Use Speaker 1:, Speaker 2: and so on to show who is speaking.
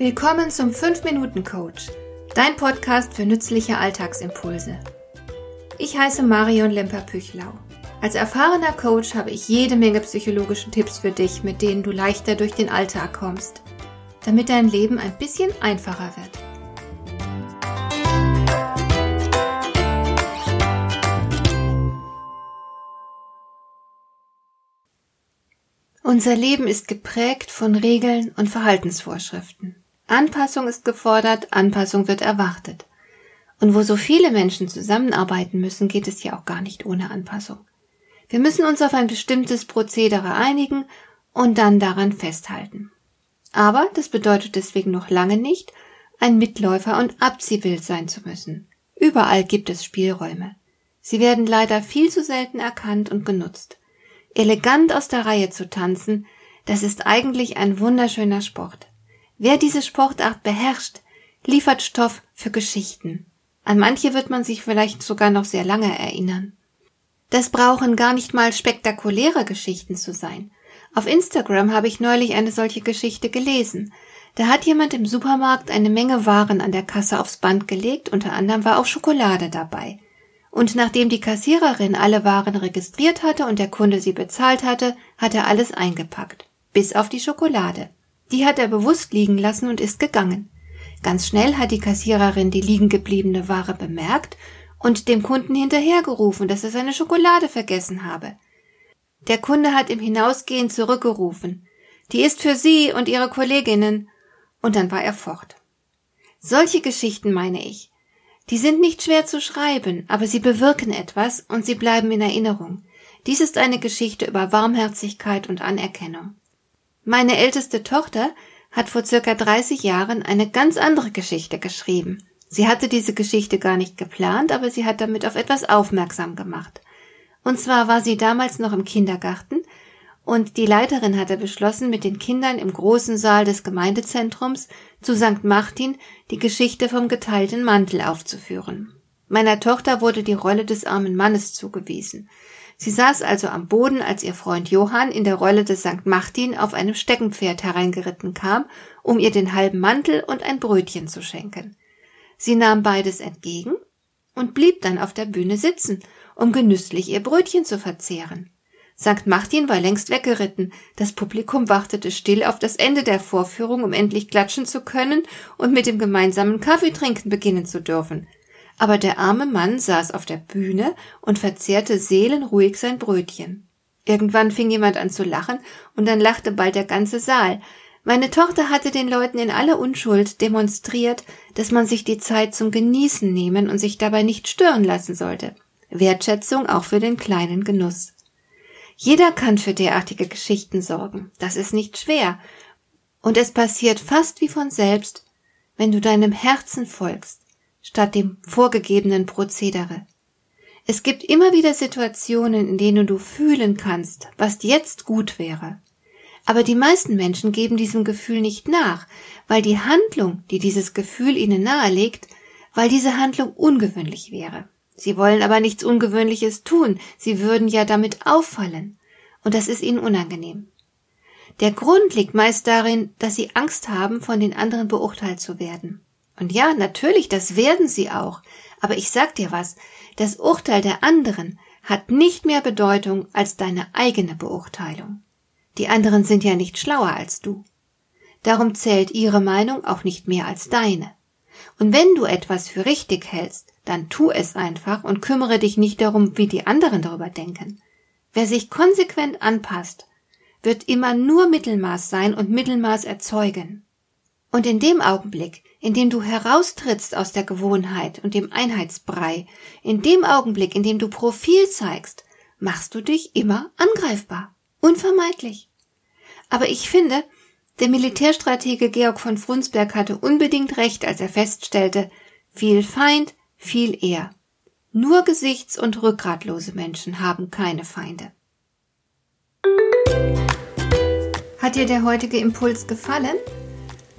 Speaker 1: Willkommen zum 5-Minuten-Coach, dein Podcast für nützliche Alltagsimpulse. Ich heiße Marion Lemper-Püchlau. Als erfahrener Coach habe ich jede Menge psychologische Tipps für dich, mit denen du leichter durch den Alltag kommst, damit dein Leben ein bisschen einfacher wird. Unser Leben ist geprägt von Regeln und Verhaltensvorschriften. Anpassung ist gefordert, Anpassung wird erwartet. Und wo so viele Menschen zusammenarbeiten müssen, geht es ja auch gar nicht ohne Anpassung. Wir müssen uns auf ein bestimmtes Prozedere einigen und dann daran festhalten. Aber das bedeutet deswegen noch lange nicht, ein Mitläufer und Abziehbild sein zu müssen. Überall gibt es Spielräume. Sie werden leider viel zu selten erkannt und genutzt. Elegant aus der Reihe zu tanzen, das ist eigentlich ein wunderschöner Sport. Wer diese Sportart beherrscht, liefert Stoff für Geschichten. An manche wird man sich vielleicht sogar noch sehr lange erinnern. Das brauchen gar nicht mal spektakuläre Geschichten zu sein. Auf Instagram habe ich neulich eine solche Geschichte gelesen. Da hat jemand im Supermarkt eine Menge Waren an der Kasse aufs Band gelegt, unter anderem war auch Schokolade dabei. Und nachdem die Kassiererin alle Waren registriert hatte und der Kunde sie bezahlt hatte, hat er alles eingepackt. Bis auf die Schokolade. Die hat er bewusst liegen lassen und ist gegangen. Ganz schnell hat die Kassiererin die liegen gebliebene Ware bemerkt und dem Kunden hinterhergerufen, dass er seine Schokolade vergessen habe. Der Kunde hat im Hinausgehen zurückgerufen. Die ist für Sie und Ihre Kolleginnen. Und dann war er fort. Solche Geschichten meine ich. Die sind nicht schwer zu schreiben, aber sie bewirken etwas und sie bleiben in Erinnerung. Dies ist eine Geschichte über Warmherzigkeit und Anerkennung. Meine älteste Tochter hat vor circa 30 Jahren eine ganz andere Geschichte geschrieben. Sie hatte diese Geschichte gar nicht geplant, aber sie hat damit auf etwas aufmerksam gemacht. Und zwar war sie damals noch im Kindergarten und die Leiterin hatte beschlossen, mit den Kindern im großen Saal des Gemeindezentrums zu St. Martin die Geschichte vom geteilten Mantel aufzuführen. Meiner Tochter wurde die Rolle des armen Mannes zugewiesen. Sie saß also am Boden, als ihr Freund Johann in der Rolle des St. Martin auf einem Steckenpferd hereingeritten kam, um ihr den halben Mantel und ein Brötchen zu schenken. Sie nahm beides entgegen und blieb dann auf der Bühne sitzen, um genüsslich ihr Brötchen zu verzehren. St. Martin war längst weggeritten, das Publikum wartete still auf das Ende der Vorführung, um endlich klatschen zu können und mit dem gemeinsamen Kaffeetrinken beginnen zu dürfen aber der arme Mann saß auf der Bühne und verzehrte seelenruhig sein Brötchen. Irgendwann fing jemand an zu lachen, und dann lachte bald der ganze Saal. Meine Tochter hatte den Leuten in aller Unschuld demonstriert, dass man sich die Zeit zum Genießen nehmen und sich dabei nicht stören lassen sollte. Wertschätzung auch für den kleinen Genuss. Jeder kann für derartige Geschichten sorgen. Das ist nicht schwer. Und es passiert fast wie von selbst, wenn du deinem Herzen folgst statt dem vorgegebenen Prozedere. Es gibt immer wieder Situationen, in denen du fühlen kannst, was jetzt gut wäre. Aber die meisten Menschen geben diesem Gefühl nicht nach, weil die Handlung, die dieses Gefühl ihnen nahelegt, weil diese Handlung ungewöhnlich wäre. Sie wollen aber nichts Ungewöhnliches tun, sie würden ja damit auffallen, und das ist ihnen unangenehm. Der Grund liegt meist darin, dass sie Angst haben, von den anderen beurteilt zu werden. Und ja, natürlich, das werden sie auch. Aber ich sag dir was, das Urteil der anderen hat nicht mehr Bedeutung als deine eigene Beurteilung. Die anderen sind ja nicht schlauer als du. Darum zählt ihre Meinung auch nicht mehr als deine. Und wenn du etwas für richtig hältst, dann tu es einfach und kümmere dich nicht darum, wie die anderen darüber denken. Wer sich konsequent anpasst, wird immer nur Mittelmaß sein und Mittelmaß erzeugen. Und in dem Augenblick, in dem du heraustrittst aus der Gewohnheit und dem Einheitsbrei, in dem Augenblick, in dem du Profil zeigst, machst du dich immer angreifbar. Unvermeidlich. Aber ich finde, der Militärstratege Georg von Frunsberg hatte unbedingt recht, als er feststellte, viel Feind, viel eher. Nur gesichts- und rückgratlose Menschen haben keine Feinde. Hat dir der heutige Impuls gefallen?